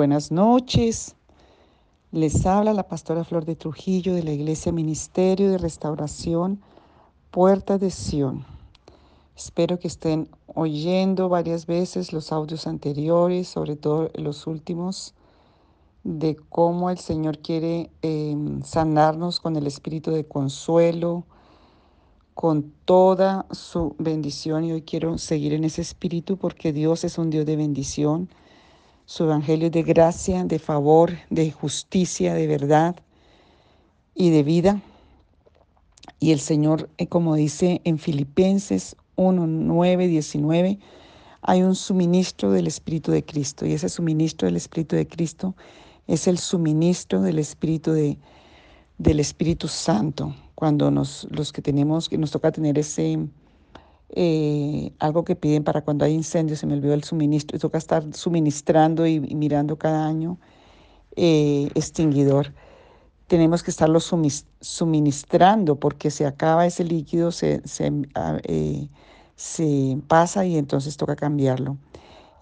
Buenas noches. Les habla la pastora Flor de Trujillo de la Iglesia Ministerio de Restauración Puerta de Sion. Espero que estén oyendo varias veces los audios anteriores, sobre todo los últimos, de cómo el Señor quiere eh, sanarnos con el espíritu de consuelo, con toda su bendición. Y hoy quiero seguir en ese espíritu porque Dios es un Dios de bendición su evangelio de gracia, de favor, de justicia, de verdad y de vida. Y el Señor, eh, como dice en Filipenses 1, 9, 19, hay un suministro del Espíritu de Cristo. Y ese suministro del Espíritu de Cristo es el suministro del Espíritu de, del Espíritu Santo. Cuando nos, los que tenemos, que nos toca tener ese, eh, algo que piden para cuando hay incendios, se me olvidó el suministro, y toca estar suministrando y, mirando cada año eh, extinguidor. Tenemos que estarlo suministrando porque se acaba ese líquido, se, ah, eh, se pasa y entonces toca cambiarlo.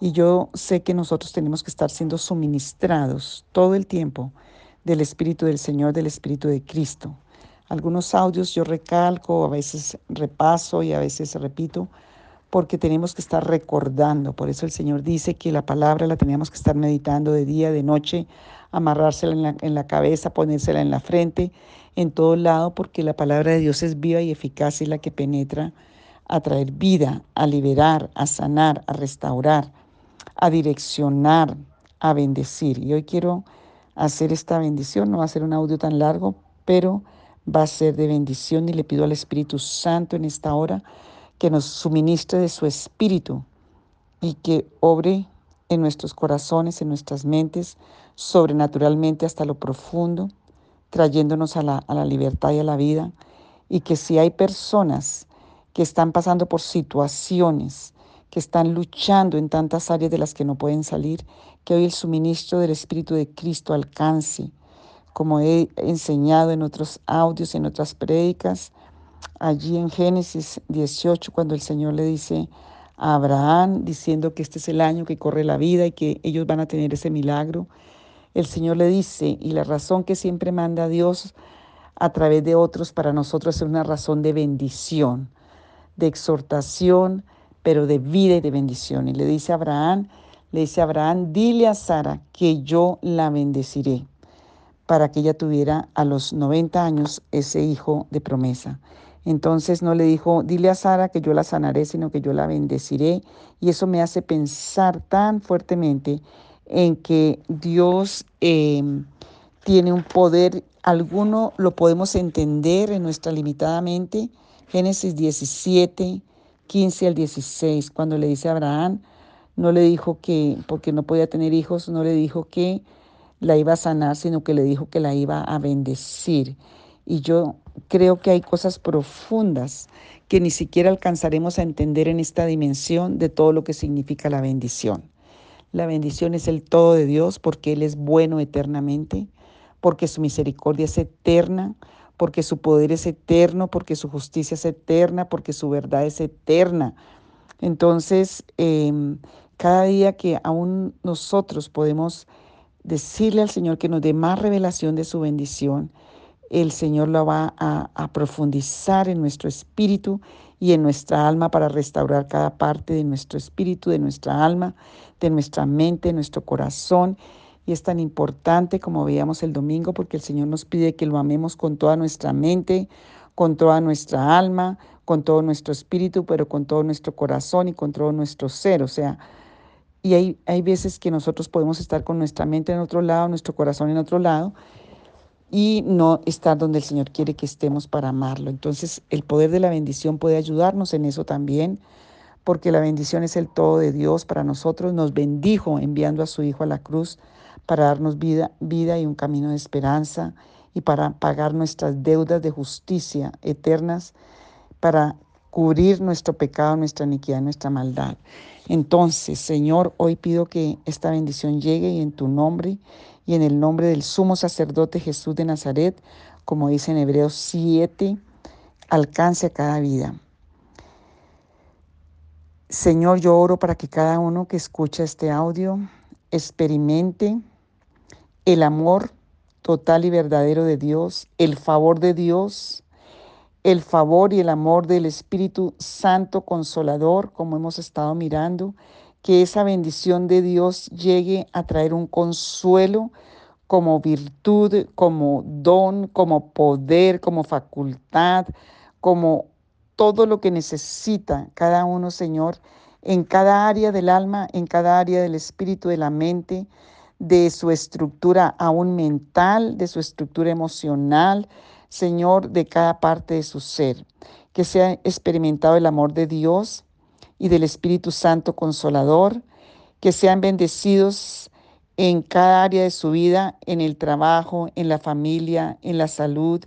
Y yo sé que nosotros tenemos que estar siendo suministrados todo el tiempo del Espíritu del Señor, del Espíritu de Cristo. Algunos audios yo recalco, a veces repaso y a veces repito, porque tenemos que estar recordando. Por eso el Señor dice que la palabra la teníamos que estar meditando de día, de noche, amarrársela en la, en la cabeza, ponérsela en la frente, en todo lado, porque la palabra de Dios es viva y eficaz y la que penetra a traer vida, a liberar, a sanar, a restaurar, a direccionar, a bendecir. Y hoy quiero hacer esta bendición, no va a ser un audio tan largo, pero va a ser de bendición y le pido al Espíritu Santo en esta hora que nos suministre de su Espíritu y que obre en nuestros corazones, en nuestras mentes, sobrenaturalmente hasta lo profundo, trayéndonos a la, a la libertad y a la vida. Y que si hay personas que están pasando por situaciones, que están luchando en tantas áreas de las que no pueden salir, que hoy el suministro del Espíritu de Cristo alcance como he enseñado en otros audios, en otras prédicas, allí en Génesis 18, cuando el Señor le dice a Abraham, diciendo que este es el año que corre la vida y que ellos van a tener ese milagro, el Señor le dice, y la razón que siempre manda Dios a través de otros para nosotros es una razón de bendición, de exhortación, pero de vida y de bendición. Y le dice a Abraham, le dice a Abraham, dile a Sara que yo la bendeciré para que ella tuviera a los 90 años ese hijo de promesa. Entonces no le dijo, dile a Sara que yo la sanaré, sino que yo la bendeciré. Y eso me hace pensar tan fuertemente en que Dios em, tiene un poder, alguno lo podemos entender en nuestra limitada mente. Génesis 17, 15 al 16, cuando le dice a Abraham, no le dijo que, porque no podía tener hijos, no le dijo que la iba a sanar, sino que le dijo que la iba a bendecir. Y yo creo que hay cosas profundas que ni siquiera alcanzaremos a entender en esta dimensión de todo lo que significa la bendición. La bendición es el todo de Dios porque Él es bueno eternamente, porque su misericordia es eterna, porque su poder es eterno, porque su justicia es eterna, porque su verdad es eterna. Entonces, em, cada día que aún nosotros podemos decirle al Señor que nos dé más revelación de su bendición, el Señor lo va a, profundizar en nuestro espíritu y en nuestra alma para restaurar cada parte de nuestro espíritu, de nuestra alma, de nuestra mente, de nuestro corazón. Y es tan importante como veíamos el domingo porque el Señor nos pide que lo amemos con toda nuestra mente, con toda nuestra alma, con todo nuestro espíritu, pero con todo nuestro corazón y con todo nuestro ser. O sea, y hay, hay veces que nosotros podemos estar con nuestra mente en otro lado, nuestro corazón en otro lado, y no estar donde el Señor quiere que estemos para amarlo. Entonces, el poder de la bendición puede ayudarnos en eso también, porque la bendición es el todo de Dios para nosotros. Nos bendijo enviando a su Hijo a la cruz para darnos vida, vida y un camino de esperanza y para pagar nuestras deudas de justicia eternas, para cubrir nuestro pecado, nuestra iniquidad, nuestra maldad. Entonces, Señor, hoy pido que esta bendición llegue y en tu nombre y en el nombre del sumo sacerdote Jesús de Nazaret, como dice en Hebreos 7, alcance a cada vida. Señor, yo oro para que cada uno que escucha este audio experimente el amor total y verdadero de Dios, el favor de Dios, el favor y el amor del Espíritu Santo Consolador, como hemos estado mirando, que esa bendición de Dios llegue a traer un consuelo como virtud, como don, como poder, como facultad, como todo lo que necesita cada uno, Señor, en cada área del alma, en cada área del espíritu, de la mente, de su estructura aún mental, de su estructura emocional, Señor, de cada parte de su ser. Que sea experimentado el amor de Dios y del Espíritu Santo Consolador, que sean bendecidos en cada área de su vida, en el trabajo, en la familia, en la salud,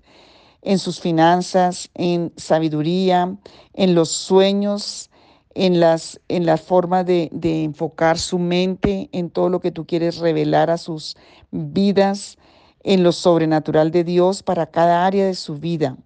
en sus finanzas, en sabiduría, en los sueños, en, las, en la forma de, de enfocar su mente, en todo lo que tú quieres revelar a sus vidas, en lo sobrenatural de Dios para cada área de su vida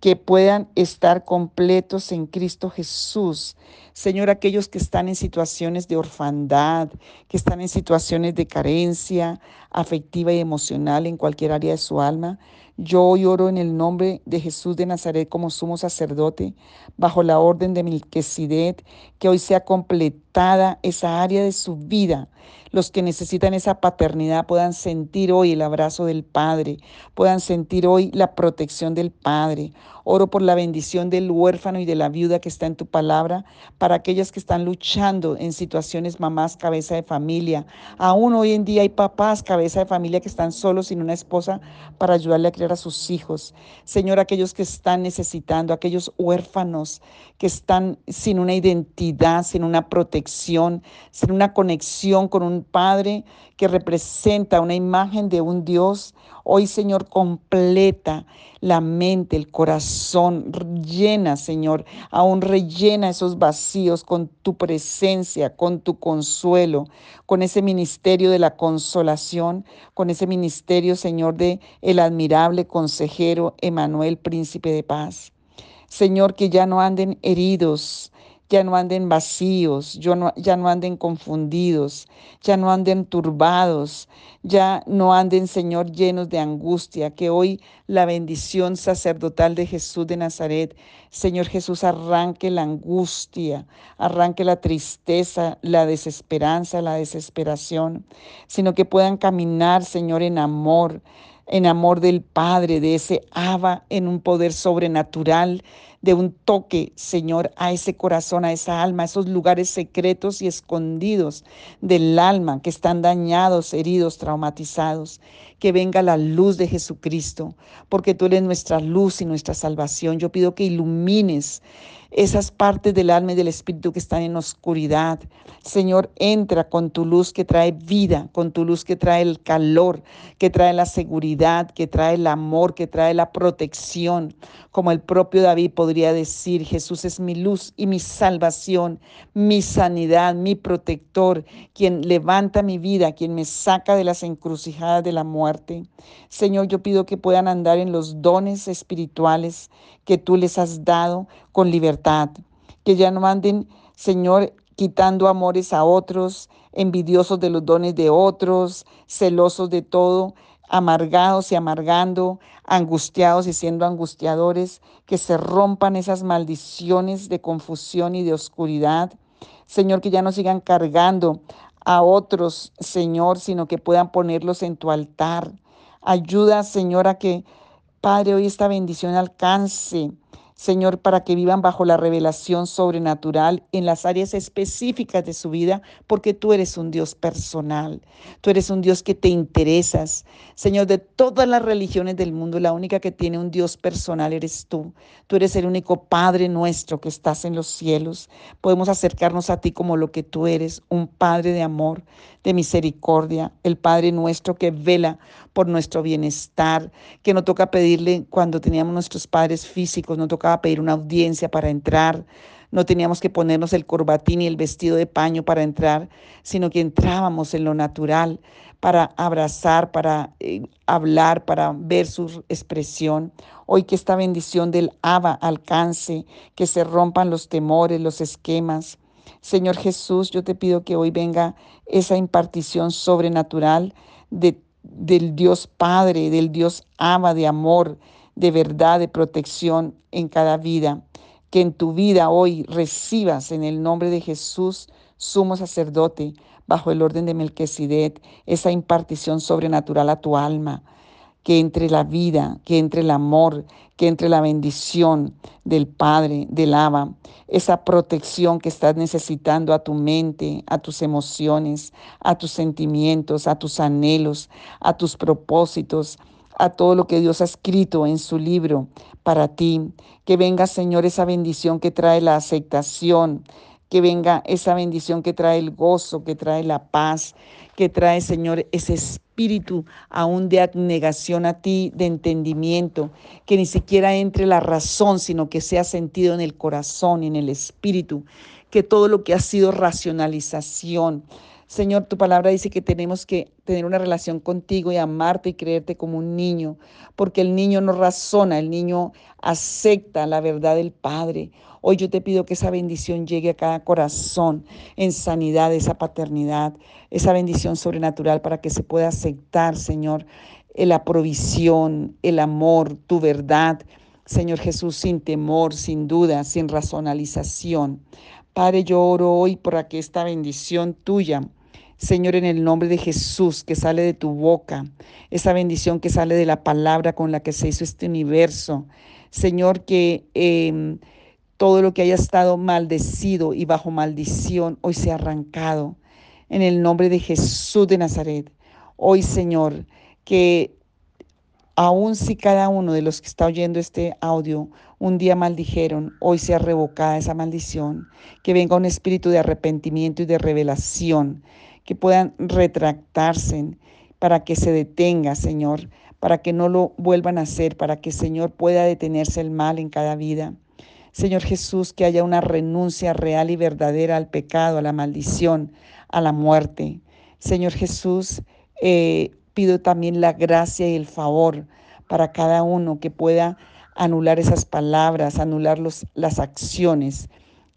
que puedan estar completos en Cristo Jesús. Señor, aquellos que están en situaciones de orfandad, que están en situaciones de carencia afectiva y emocional en cualquier área de su alma, yo hoy oro en el nombre de Jesús de Nazaret como sumo sacerdote, bajo la orden de Melquisedec, que hoy sea esa área de su vida. Los que necesitan esa paternidad puedan sentir hoy el abrazo del Padre, puedan sentir hoy la protección del Padre. Oro por la bendición del huérfano y de la viuda que está en tu palabra, para aquellas que están luchando en situaciones mamás, cabeza de familia. Aún hoy en día hay papás, cabeza de familia que están solos sin una esposa para ayudarle a criar a sus hijos. Señor, aquellos que están necesitando, aquellos huérfanos que están sin una identidad, sin una protección, sin una conexión con un Padre que representa una imagen de un Dios. Hoy, Señor, completa la mente, el corazón, llena, Señor, aún rellena esos vacíos con tu presencia, con tu consuelo, con ese ministerio de la consolación, con ese ministerio, Señor, de el admirable consejero Emanuel, príncipe de paz. Señor, que ya no anden heridos, ya no anden vacíos, ya no anden confundidos, ya no anden turbados, ya no anden, Señor, llenos de angustia, que hoy la bendición sacerdotal de Jesús de Nazaret, Señor Jesús, arranque la angustia, arranque la tristeza, la desesperanza, la desesperación, sino que puedan caminar, Señor, en amor, en amor del Padre, de ese Abba, en un poder sobrenatural, de un toque, Señor, a ese corazón, a esa alma, a esos lugares secretos y escondidos del alma que están dañados, heridos, traumatizados. Que venga la luz de Jesucristo, porque tú eres nuestra luz y nuestra salvación. Yo pido que ilumines esas partes del alma y del espíritu que están en oscuridad. Señor, entra con tu luz que trae vida, con tu luz que trae el calor, que trae la seguridad, que trae el amor, que trae la protección. Como el propio David decir, Jesús es mi luz y mi salvación, mi sanidad, mi protector, quien levanta mi vida, quien me saca de las encrucijadas de la muerte. Señor, yo pido que puedan andar en los dones espirituales que tú les has dado con libertad, que ya no anden, Señor, quitando amores a otros, envidiosos de los dones de otros, celosos de todo, amargados y amargando, angustiados y siendo angustiadores, que se rompan esas maldiciones de confusión y de oscuridad. Señor, que ya no sigan cargando a otros, Señor, sino que puedan ponerlos en tu altar. Ayuda, Señor, a que Padre, hoy esta bendición alcance, Señor, para que vivan bajo la revelación sobrenatural en las áreas específicas de su vida, porque tú eres un Dios personal, tú eres un Dios que te interesas. Señor, de todas las religiones del mundo, la única que tiene un Dios personal eres tú. Tú eres el único Padre nuestro que estás en los cielos. Podemos acercarnos a ti como lo que tú eres, un Padre de amor, de misericordia, el Padre nuestro que vela por nuestro bienestar, que no toca pedirle cuando teníamos nuestros padres físicos, no tocaba pedir una audiencia para entrar, no teníamos que ponernos el corbatín y el vestido de paño para entrar, sino que entrábamos en lo natural para abrazar, para eh, hablar, para ver su expresión. Hoy que esta bendición del Abba alcance, que se rompan los temores, los esquemas, Señor Jesús, yo te pido que hoy venga esa impartición sobrenatural de, del Dios Padre, del Dios Ama, de amor, de verdad, de protección en cada vida. Que en tu vida hoy recibas en el nombre de Jesús, sumo sacerdote, bajo el orden de Melquisedec, esa impartición sobrenatural a tu alma que entre la vida, que entre el amor, que entre la bendición del Padre, del Abba, esa protección que estás necesitando a tu mente, a tus emociones, a tus sentimientos, a tus anhelos, a tus propósitos, a todo lo que Dios ha escrito en su libro para ti. Que venga, Señor, esa bendición que trae la aceptación, que venga esa bendición que trae el gozo, que trae la paz, que trae, Señor, ese espíritu aún de abnegación a ti, de entendimiento, que ni siquiera entre la razón, sino que sea sentido en el corazón, en el espíritu, que todo lo que ha sido racionalización, Señor, tu palabra dice que tenemos que tener una relación contigo y amarte y creerte como un niño, porque el niño no razona, el niño acepta la verdad del Padre. Hoy yo te pido que esa bendición llegue a cada corazón en sanidad, esa paternidad, esa bendición sobrenatural para que se pueda aceptar, Señor, la provisión, el amor, tu verdad. Señor Jesús, sin temor, sin duda, sin razonalización. Padre, yo oro hoy para que esta bendición tuya Señor, en el nombre de Jesús, que sale de tu boca, esa bendición que sale de la palabra con la que se hizo este universo. Señor, que em, todo lo que haya estado maldecido y bajo maldición hoy sea arrancado. En el nombre de Jesús de Nazaret. Hoy, Señor, que aun si cada uno de los que está oyendo este audio un día maldijeron, hoy sea revocada esa maldición, que venga un espíritu de arrepentimiento y de revelación, que puedan retractarse para que se detenga, Señor, para que no lo vuelvan a hacer, para que, Señor, pueda detenerse el mal en cada vida. Señor Jesús, que haya una renuncia real y verdadera al pecado, a la maldición, a la muerte. Señor Jesús, eh, pido también la gracia y el favor para cada uno que pueda anular esas palabras, anular los, las acciones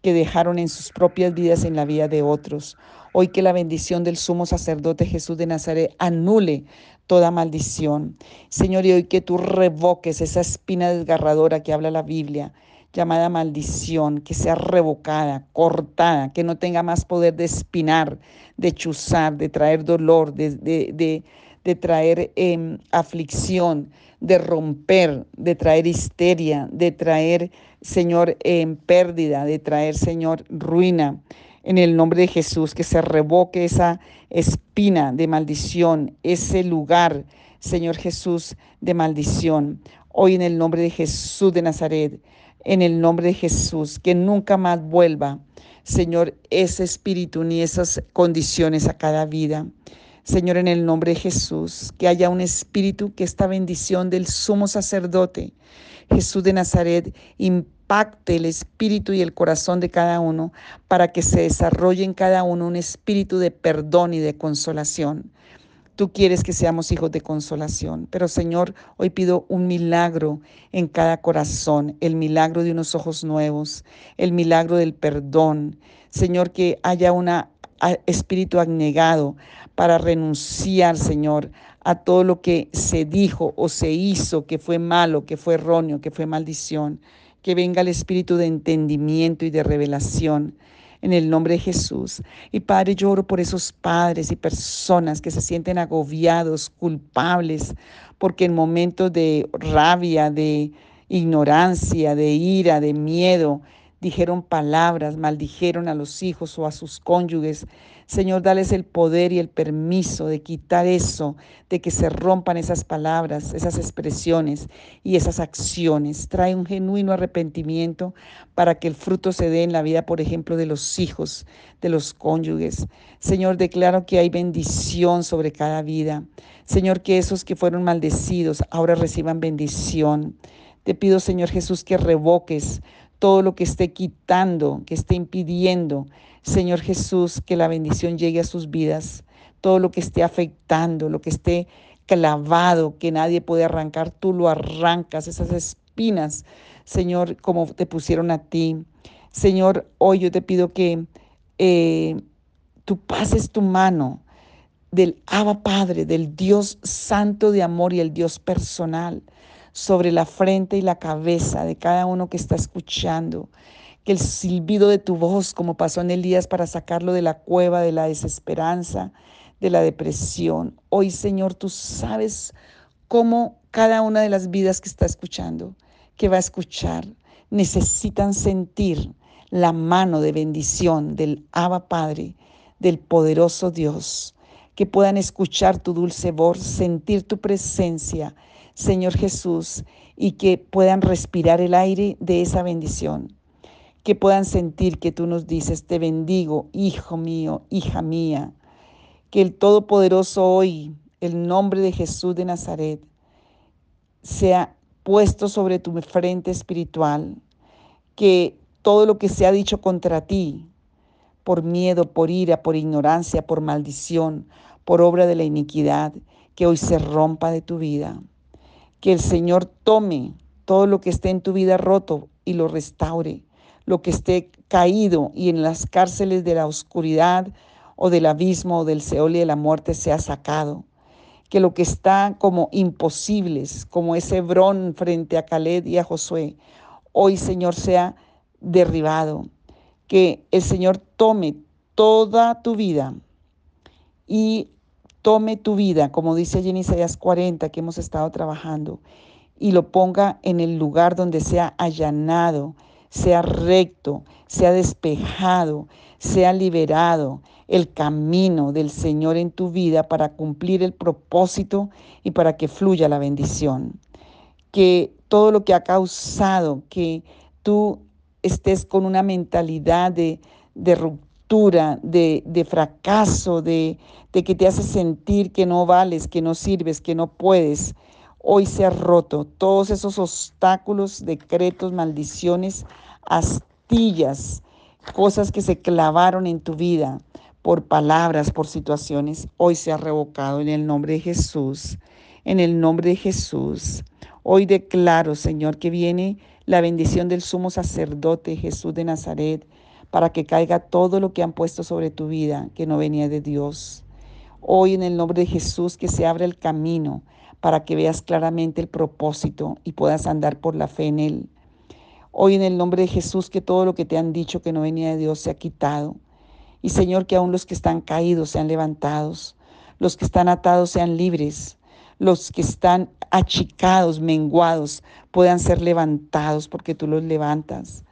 que dejaron en sus propias vidas en la vida de otros. Hoy que la bendición del sumo sacerdote Jesús de Nazaret anule toda maldición. Señor, y hoy que tú revoques esa espina desgarradora que habla la Biblia, llamada maldición, que sea revocada, cortada, que no tenga más poder de espinar, de chuzar, de traer dolor, de, de, de, traer em, aflicción, de romper, de traer histeria, de traer, Señor, en pérdida, de traer, Señor, ruina en el nombre de Jesús, que se revoque esa espina de maldición, ese lugar, Señor Jesús, de maldición. Hoy en el nombre de Jesús de Nazaret, en el nombre de Jesús, que nunca más vuelva, Señor, ese espíritu ni esas condiciones a cada vida. Señor, en el nombre de Jesús, que haya un espíritu, que esta bendición del sumo sacerdote, Jesús de Nazaret, impacte el espíritu y el corazón de cada uno para que se desarrolle en cada uno un espíritu de perdón y de consolación. Tú quieres que seamos hijos de consolación, pero Señor, hoy pido un milagro en cada corazón, el milagro de unos ojos nuevos, el milagro del perdón. Señor, que haya un espíritu abnegado para renunciar, Señor, a todo lo que se dijo o se hizo que fue malo, que fue erróneo, que fue maldición que venga el espíritu de entendimiento y de revelación en el nombre de Jesús. Y Padre, lloro por esos padres y personas que se sienten agobiados, culpables, porque en momentos de rabia, de ignorancia, de ira, de miedo, dijeron palabras, maldijeron a los hijos o a sus cónyuges. Señor, dales el poder y el permiso de quitar eso, de que se rompan esas palabras, esas expresiones y esas acciones. Trae un genuino arrepentimiento para que el fruto se dé en la vida, por ejemplo, de los hijos, de los cónyuges. Señor, declaro que hay bendición sobre cada vida. Señor, que esos que fueron maldecidos ahora reciban bendición. Te pido, Señor Jesús, que revoques todo lo que esté quitando, que esté impidiendo, Señor Jesús, que la bendición llegue a sus vidas, todo lo que esté afectando, lo que esté clavado, que nadie puede arrancar, tú lo arrancas, esas espinas, Señor, como te pusieron a ti. Señor, hoy yo te pido que eh, tú pases tu mano del Abba Padre, del Dios santo de amor y el Dios personal sobre la frente y la cabeza de cada uno que está escuchando. Que el silbido de tu voz, como pasó en Elías para sacarlo de la cueva de la desesperanza, de la depresión. Hoy, Señor, tú sabes cómo cada una de las vidas que está escuchando, que va a escuchar, necesitan sentir la mano de bendición del Abba Padre, del poderoso Dios, que puedan escuchar tu dulce voz, sentir tu presencia, Señor Jesús, y que puedan respirar el aire de esa bendición, que puedan sentir que tú nos dices, te bendigo, hijo mío, hija mía, que el Todopoderoso hoy, el nombre de Jesús de Nazaret, sea puesto sobre tu frente espiritual, que todo lo que se ha dicho contra ti, por miedo, por ira, por ignorancia, por maldición, por obra de la iniquidad, que hoy se rompa de tu vida. Que el Señor tome todo lo que esté en tu vida roto y lo restaure, lo que esté caído y en las cárceles de la oscuridad o del abismo o del Seol y de la muerte sea sacado. Que lo que está como imposibles, como ese Hebrón frente a Caled y a Josué, hoy Señor sea derribado. Que el Señor tome toda tu vida y tome tu vida, como dice allí en Isaías 40 que hemos estado trabajando, y lo ponga en el lugar donde sea allanado, sea recto, sea despejado, sea liberado el camino del Señor en tu vida para cumplir el propósito y para que fluya la bendición. Que todo lo que ha causado que tú estés con una mentalidad de, ruptura, de, fracaso, de, de que te hace sentir que no vales, que no sirves, que no puedes, hoy se ha roto. Todos esos obstáculos, decretos, maldiciones, astillas, cosas que se clavaron en tu vida por palabras, por situaciones, hoy se ha revocado en el nombre de Jesús. En el nombre de Jesús. Hoy declaro, Señor, que viene la bendición del sumo sacerdote Jesús de Nazaret, para que caiga todo lo que han puesto sobre tu vida, que no venía de Dios. Hoy en el nombre de Jesús que se abra el camino para que veas claramente el propósito y puedas andar por la fe en Él. Hoy en el nombre de Jesús que todo lo que te han dicho que no venía de Dios se ha quitado. Y Señor, que aún los que están caídos sean levantados, los que están atados sean libres, los que están achicados, menguados, puedan ser levantados porque tú los levantas.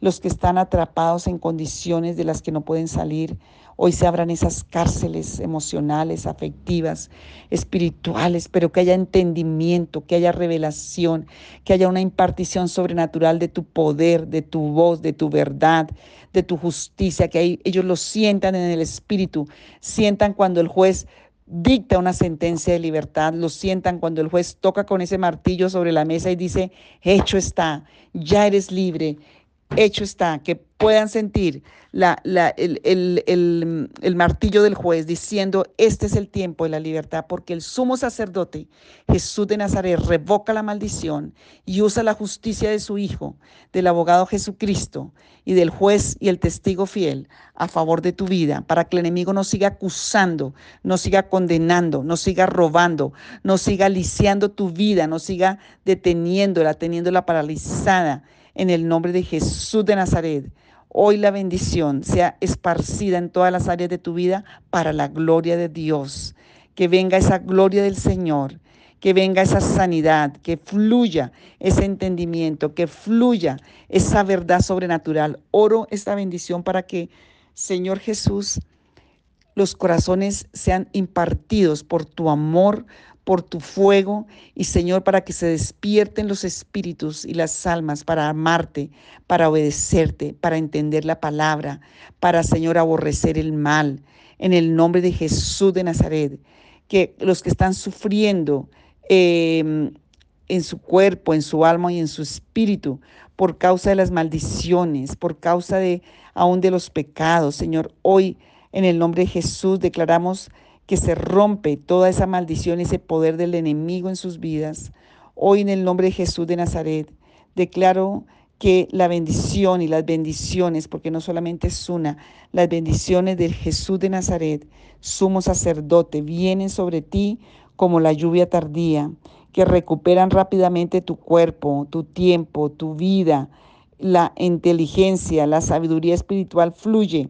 Los que están atrapados en condiciones de las que no pueden salir, hoy se abran esas cárceles emocionales, afectivas, espirituales, pero que haya entendimiento, que haya revelación, que haya una impartición sobrenatural de tu poder, de tu voz, de tu verdad, de tu justicia, que ellos lo sientan en el espíritu, sientan cuando el juez dicta una sentencia de libertad, lo sientan cuando el juez toca con ese martillo sobre la mesa y dice, hecho está, ya eres libre, hecho está, que puedan sentir la, el, martillo del juez diciendo, este es el tiempo de la libertad, porque el sumo sacerdote Jesús de Nazaret revoca la maldición y usa la justicia de su Hijo, del abogado Jesucristo y del juez y el testigo fiel a favor de tu vida, para que el enemigo no siga acusando, no siga condenando, no siga robando, no siga lisiando tu vida, no siga deteniéndola, teniéndola paralizada en el nombre de Jesús de Nazaret. Hoy la bendición sea esparcida en todas las áreas de tu vida para la gloria de Dios. Que venga esa gloria del Señor, que venga esa sanidad, que fluya ese entendimiento, que fluya esa verdad sobrenatural. Oro esta bendición para que, Señor Jesús, los corazones sean impartidos por tu amor, por tu fuego y Señor, para que se despierten los espíritus y las almas para amarte, para obedecerte, para entender la palabra, para Señor aborrecer el mal. En el nombre de Jesús de Nazaret, que los que están sufriendo em, en su cuerpo, en su alma y en su espíritu, por causa de las maldiciones, por causa de aún de los pecados, Señor, hoy en el nombre de Jesús declaramos que se rompe toda esa maldición, ese poder del enemigo en sus vidas. Hoy en el nombre de Jesús de Nazaret declaro que la bendición y las bendiciones, porque no solamente es una, las bendiciones del Jesús de Nazaret, sumo sacerdote, vienen sobre ti como la lluvia tardía, que recuperan rápidamente tu cuerpo, tu tiempo, tu vida, la inteligencia, la sabiduría espiritual fluye,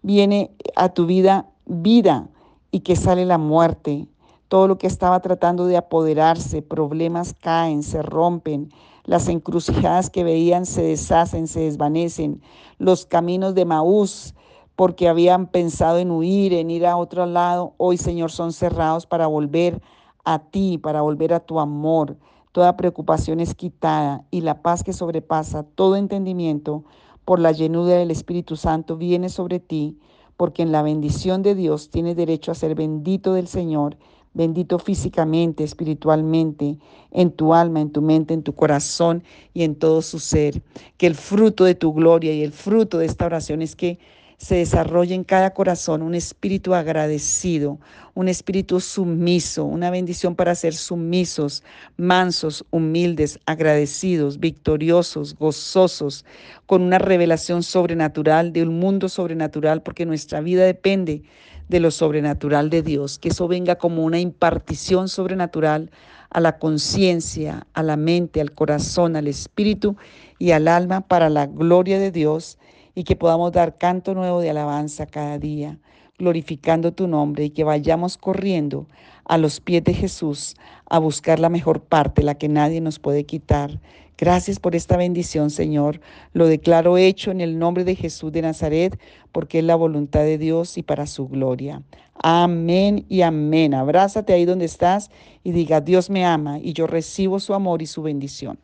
viene a tu vida vida y que sale la muerte. Todo lo que estaba tratando de apoderarse, problemas caen, se rompen, las encrucijadas que veían se deshacen, se desvanecen. Los caminos de Maús, porque habían pensado en huir, en ir a otro lado, hoy Señor son cerrados para volver a ti, para volver a tu amor. Toda preocupación es quitada y la paz que sobrepasa todo entendimiento por la llenura del Espíritu Santo viene sobre ti, porque en la bendición de Dios tienes derecho a ser bendito del Señor bendito físicamente, espiritualmente, en tu alma, en tu mente, en tu corazón y en todo su ser. Que el fruto de tu gloria y el fruto de esta oración es que se desarrolle en cada corazón un espíritu agradecido, un espíritu sumiso, una bendición para ser sumisos, mansos, humildes, agradecidos, victoriosos, gozosos, con una revelación sobrenatural de un mundo sobrenatural, porque nuestra vida depende de lo sobrenatural de Dios, que eso venga como una impartición sobrenatural a la conciencia, a la mente, al corazón, al espíritu y al alma para la gloria de Dios y que podamos dar canto nuevo de alabanza cada día, glorificando tu nombre y que vayamos corriendo a los pies de Jesús a buscar la mejor parte, la que nadie nos puede quitar. Gracias por esta bendición, Señor. Lo declaro hecho en el nombre de Jesús de Nazaret, porque es la voluntad de Dios y para su gloria. Amén y amén. Abrázate ahí donde estás y diga, Dios me ama y yo recibo su amor y su bendición.